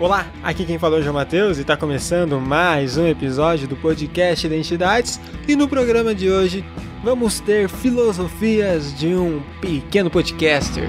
Olá, aqui quem falou é o João Matheus e está começando mais um episódio do podcast Identidades. E no programa de hoje vamos ter filosofias de um pequeno podcaster.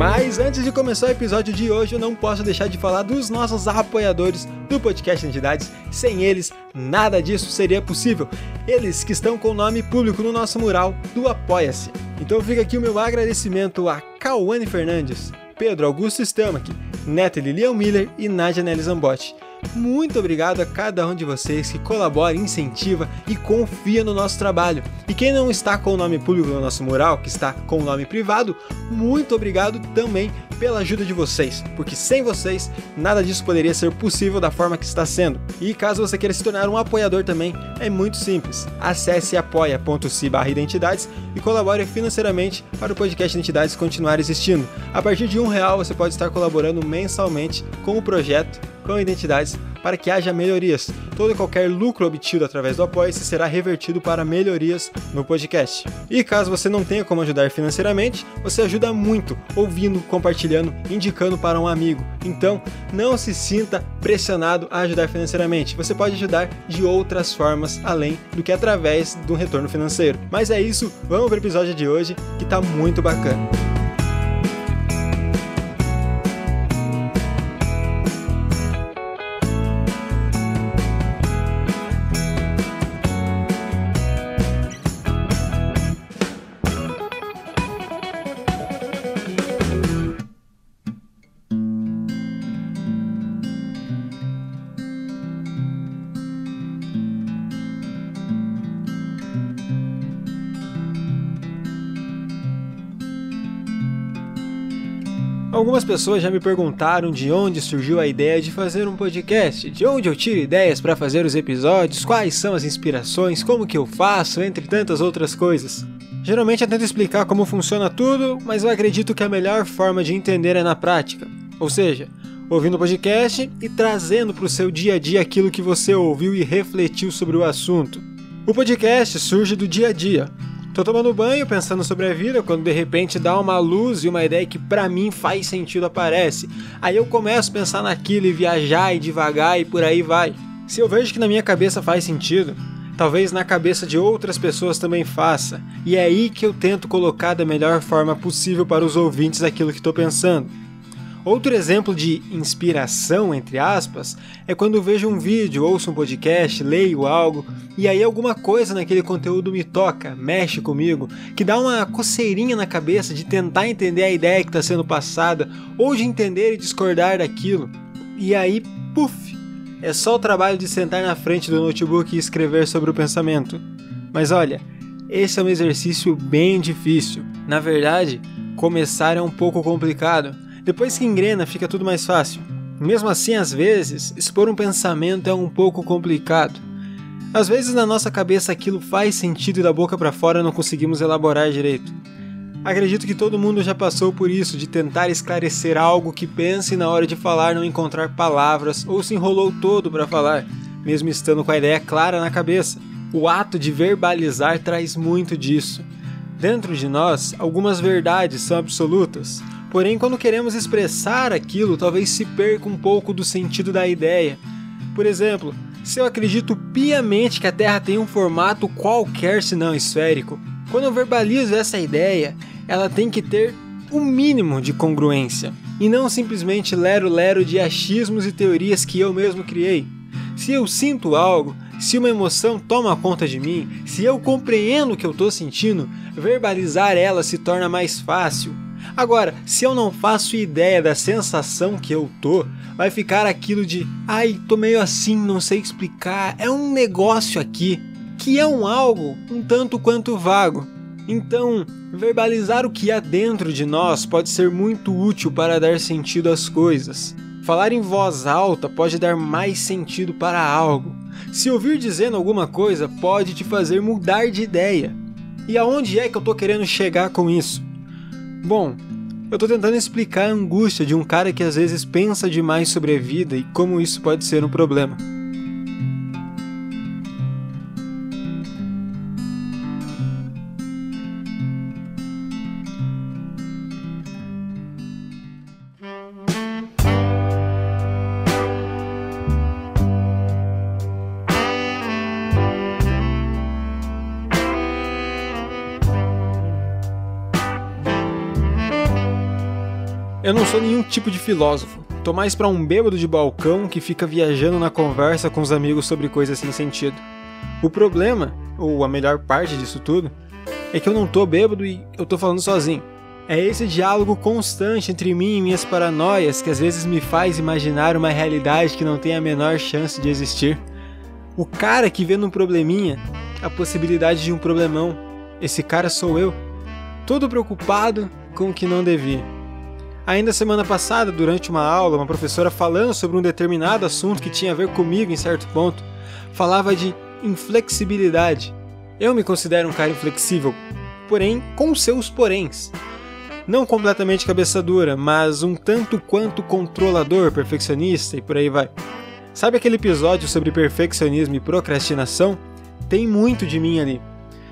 Mas antes de começar o episódio de hoje, eu não posso deixar de falar dos nossos apoiadores do podcast Entidades. Sem eles, nada disso seria possível. Eles que estão com o nome público no nosso mural do Apoia-se. Então fica aqui o meu agradecimento a Cauane Fernandes, Pedro Augusto Stamaki, Neto Lilian Miller e Nadia Nelly Zambotti. Muito obrigado a cada um de vocês que colabora, incentiva e confia no nosso trabalho. E quem não está com o nome público no nosso mural, que está com o nome privado, muito obrigado também pela ajuda de vocês, porque sem vocês nada disso poderia ser possível da forma que está sendo. E caso você queira se tornar um apoiador também, é muito simples. Acesse apoia.se identidades e colabore financeiramente para o podcast Identidades continuar existindo. A partir de um real você pode estar colaborando mensalmente com o projeto com identidades para que haja melhorias. Todo e qualquer lucro obtido através do Apoia-se será revertido para melhorias no podcast. E caso você não tenha como ajudar financeiramente, você ajuda muito ouvindo, compartilhando, indicando para um amigo. Então, não se sinta pressionado a ajudar financeiramente. Você pode ajudar de outras formas além do que através do retorno financeiro. Mas é isso, vamos para o episódio de hoje que está muito bacana. Algumas pessoas já me perguntaram de onde surgiu a ideia de fazer um podcast, de onde eu tiro ideias para fazer os episódios, quais são as inspirações, como que eu faço, entre tantas outras coisas. Geralmente eu tento explicar como funciona tudo, mas eu acredito que a melhor forma de entender é na prática. Ou seja, ouvindo o podcast e trazendo para o seu dia a dia aquilo que você ouviu e refletiu sobre o assunto. O podcast surge do dia a dia, Tô tomando banho, pensando sobre a vida, quando de repente dá uma luz e uma ideia que para mim faz sentido aparece. Aí eu começo a pensar naquilo e viajar e devagar e por aí vai. Se eu vejo que na minha cabeça faz sentido, talvez na cabeça de outras pessoas também faça. E é aí que eu tento colocar da melhor forma possível para os ouvintes aquilo que estou pensando. Outro exemplo de inspiração, entre aspas, é quando vejo um vídeo, ouço um podcast, leio algo e aí alguma coisa naquele conteúdo me toca, mexe comigo, que dá uma coceirinha na cabeça de tentar entender a ideia que está sendo passada ou de entender e discordar daquilo. E aí, puf, é só o trabalho de sentar na frente do notebook e escrever sobre o pensamento. Mas olha, esse é um exercício bem difícil. Na verdade, começar é um pouco complicado depois que engrena, fica tudo mais fácil. Mesmo assim, às vezes, expor um pensamento é um pouco complicado. Às vezes na nossa cabeça aquilo faz sentido e da boca para fora não conseguimos elaborar direito. Acredito que todo mundo já passou por isso, de tentar esclarecer algo que pensa e na hora de falar não encontrar palavras ou se enrolou todo para falar, mesmo estando com a ideia clara na cabeça. O ato de verbalizar traz muito disso. Dentro de nós, algumas verdades são absolutas, Porém, quando queremos expressar aquilo, talvez se perca um pouco do sentido da ideia. Por exemplo, se eu acredito piamente que a Terra tem um formato qualquer senão esférico, quando eu verbalizo essa ideia, ela tem que ter o um mínimo de congruência, e não simplesmente lero-lero de achismos e teorias que eu mesmo criei. Se eu sinto algo, se uma emoção toma conta de mim, se eu compreendo o que eu estou sentindo, verbalizar ela se torna mais fácil. Agora, se eu não faço ideia da sensação que eu tô, vai ficar aquilo de ai, tô meio assim, não sei explicar, é um negócio aqui, que é um algo um tanto quanto vago. Então, verbalizar o que há dentro de nós pode ser muito útil para dar sentido às coisas. Falar em voz alta pode dar mais sentido para algo. Se ouvir dizendo alguma coisa pode te fazer mudar de ideia. E aonde é que eu tô querendo chegar com isso? Bom, eu tô tentando explicar a angústia de um cara que às vezes pensa demais sobre a vida e como isso pode ser um problema. Eu não sou nenhum tipo de filósofo. Tô mais pra um bêbado de balcão que fica viajando na conversa com os amigos sobre coisas sem sentido. O problema, ou a melhor parte disso tudo, é que eu não tô bêbado e eu tô falando sozinho. É esse diálogo constante entre mim e minhas paranoias que às vezes me faz imaginar uma realidade que não tem a menor chance de existir. O cara que vê num probleminha a possibilidade de um problemão. Esse cara sou eu. Todo preocupado com o que não devia. Ainda semana passada, durante uma aula, uma professora falando sobre um determinado assunto que tinha a ver comigo em certo ponto, falava de inflexibilidade. Eu me considero um cara inflexível, porém com seus poréns. Não completamente cabeça dura, mas um tanto quanto controlador, perfeccionista e por aí vai. Sabe aquele episódio sobre perfeccionismo e procrastinação? Tem muito de mim ali.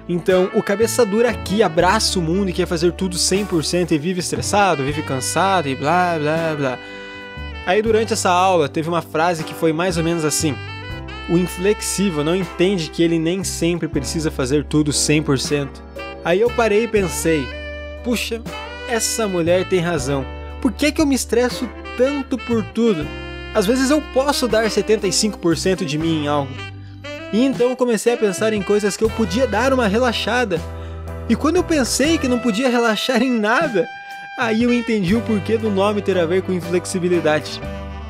Então, o cabeça dura aqui abraça o mundo e quer fazer tudo 100% e vive estressado, vive cansado e blá blá blá. Aí, durante essa aula, teve uma frase que foi mais ou menos assim: O inflexível não entende que ele nem sempre precisa fazer tudo 100%. Aí eu parei e pensei: Puxa, essa mulher tem razão. Por que, que eu me estresso tanto por tudo? Às vezes eu posso dar 75% de mim em algo. E então comecei a pensar em coisas que eu podia dar uma relaxada. E quando eu pensei que não podia relaxar em nada, aí eu entendi o porquê do nome ter a ver com inflexibilidade.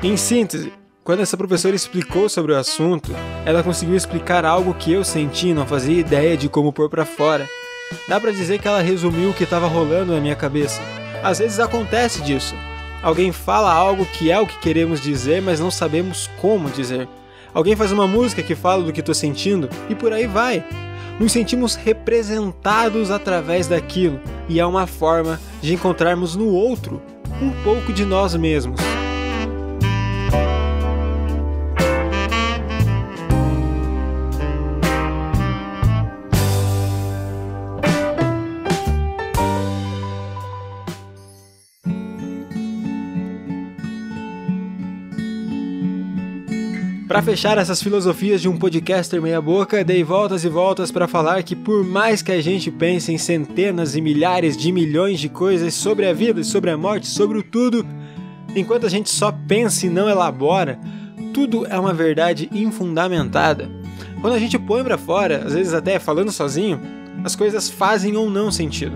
Em síntese, quando essa professora explicou sobre o assunto, ela conseguiu explicar algo que eu senti e não fazia ideia de como pôr para fora. Dá para dizer que ela resumiu o que estava rolando na minha cabeça. Às vezes acontece disso. Alguém fala algo que é o que queremos dizer, mas não sabemos como dizer. Alguém faz uma música que fala do que estou sentindo e por aí vai. Nos sentimos representados através daquilo e é uma forma de encontrarmos no outro um pouco de nós mesmos. Para fechar essas filosofias de um podcaster meia-boca, dei voltas e voltas para falar que, por mais que a gente pense em centenas e milhares de milhões de coisas sobre a vida, sobre a morte, sobre o tudo, enquanto a gente só pensa e não elabora, tudo é uma verdade infundamentada. Quando a gente põe para fora, às vezes até falando sozinho, as coisas fazem ou não sentido.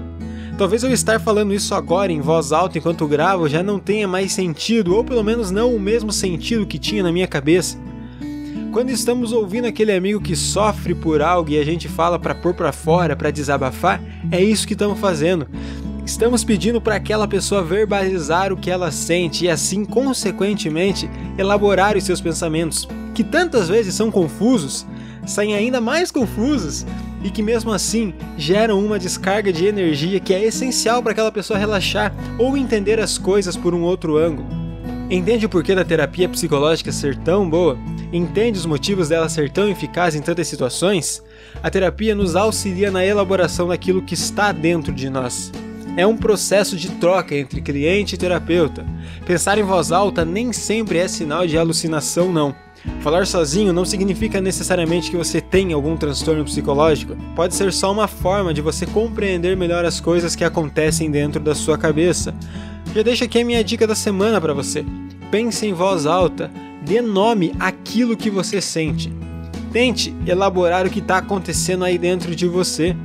Talvez eu estar falando isso agora em voz alta enquanto gravo já não tenha mais sentido, ou pelo menos não o mesmo sentido que tinha na minha cabeça. Quando estamos ouvindo aquele amigo que sofre por algo e a gente fala para pôr para fora, para desabafar, é isso que estamos fazendo. Estamos pedindo para aquela pessoa verbalizar o que ela sente e assim, consequentemente, elaborar os seus pensamentos, que tantas vezes são confusos, saem ainda mais confusos e que mesmo assim geram uma descarga de energia que é essencial para aquela pessoa relaxar ou entender as coisas por um outro ângulo. Entende o porquê da terapia psicológica ser tão boa? Entende os motivos dela ser tão eficaz em tantas situações? A terapia nos auxilia na elaboração daquilo que está dentro de nós. é um processo de troca entre cliente e terapeuta. Pensar em voz alta nem sempre é sinal de alucinação, não. Falar sozinho não significa necessariamente que você tem algum transtorno psicológico. Pode ser só uma forma de você compreender melhor as coisas que acontecem dentro da sua cabeça. Já deixo aqui a minha dica da semana para você. Pense em voz alta, dê nome àquilo que você sente. Tente elaborar o que está acontecendo aí dentro de você.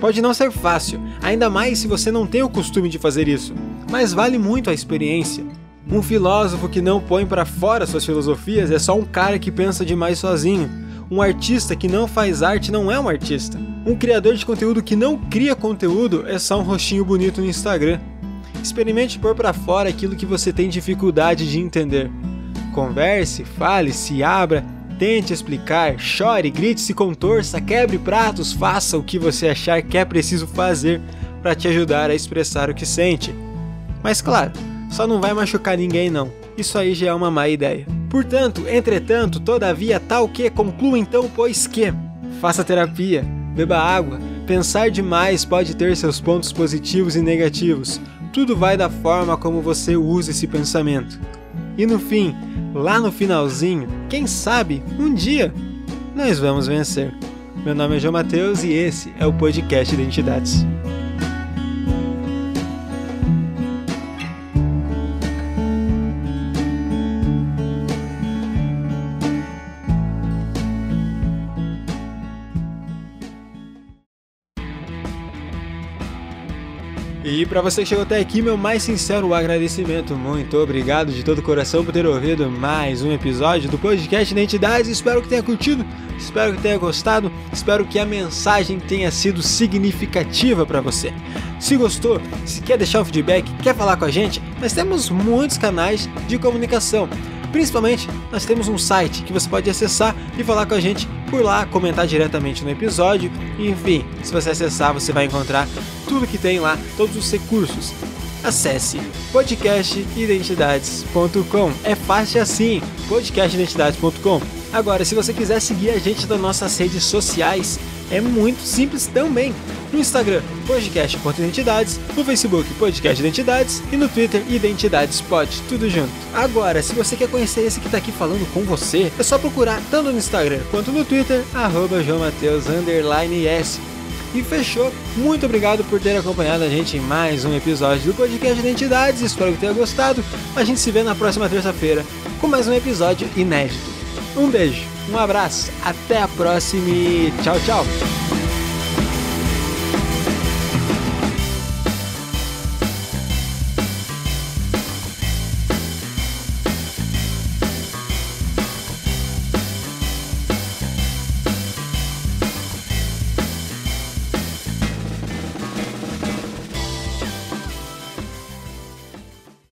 Pode não ser fácil, ainda mais se você não tem o costume de fazer isso, mas vale muito a experiência. Um filósofo que não põe para fora suas filosofias é só um cara que pensa demais sozinho. Um artista que não faz arte não é um artista. Um criador de conteúdo que não cria conteúdo é só um rostinho bonito no Instagram. Experimente pôr para fora aquilo que você tem dificuldade de entender. Converse, fale, se abra, tente explicar, chore, grite, se contorça, quebre pratos, faça o que você achar que é preciso fazer para te ajudar a expressar o que sente. Mas claro, só não vai machucar ninguém não. Isso aí já é uma má ideia. Portanto, entretanto, todavia, tal que, concluo então, pois que faça terapia, beba água. Pensar demais pode ter seus pontos positivos e negativos. Tudo vai da forma como você usa esse pensamento. E no fim, lá no finalzinho, quem sabe, um dia, nós vamos vencer. Meu nome é João Matheus e esse é o podcast Identidades. E para você que chegou até aqui, meu mais sincero agradecimento. Muito obrigado de todo o coração por ter ouvido mais um episódio do podcast Identidades. Espero que tenha curtido, espero que tenha gostado, espero que a mensagem tenha sido significativa para você. Se gostou, se quer deixar um feedback, quer falar com a gente, nós temos muitos canais de comunicação. Principalmente, nós temos um site que você pode acessar e falar com a gente por lá, comentar diretamente no episódio. Enfim, se você acessar, você vai encontrar tudo que tem lá, todos os recursos. Acesse podcastidentidades.com. É fácil assim, podcastidentidades.com. Agora, se você quiser seguir a gente nas nossas redes sociais, é muito simples também. No Instagram, podcast.identidades, no Facebook, podcast identidades e no Twitter, identidades pod, tudo junto. Agora, se você quer conhecer esse que tá aqui falando com você, é só procurar tanto no Instagram quanto no Twitter, arroba S. E fechou. Muito obrigado por ter acompanhado a gente em mais um episódio do podcast Identidades. Espero que tenha gostado. A gente se vê na próxima terça-feira com mais um episódio inédito. Um beijo, um abraço, até a próxima e tchau, tchau!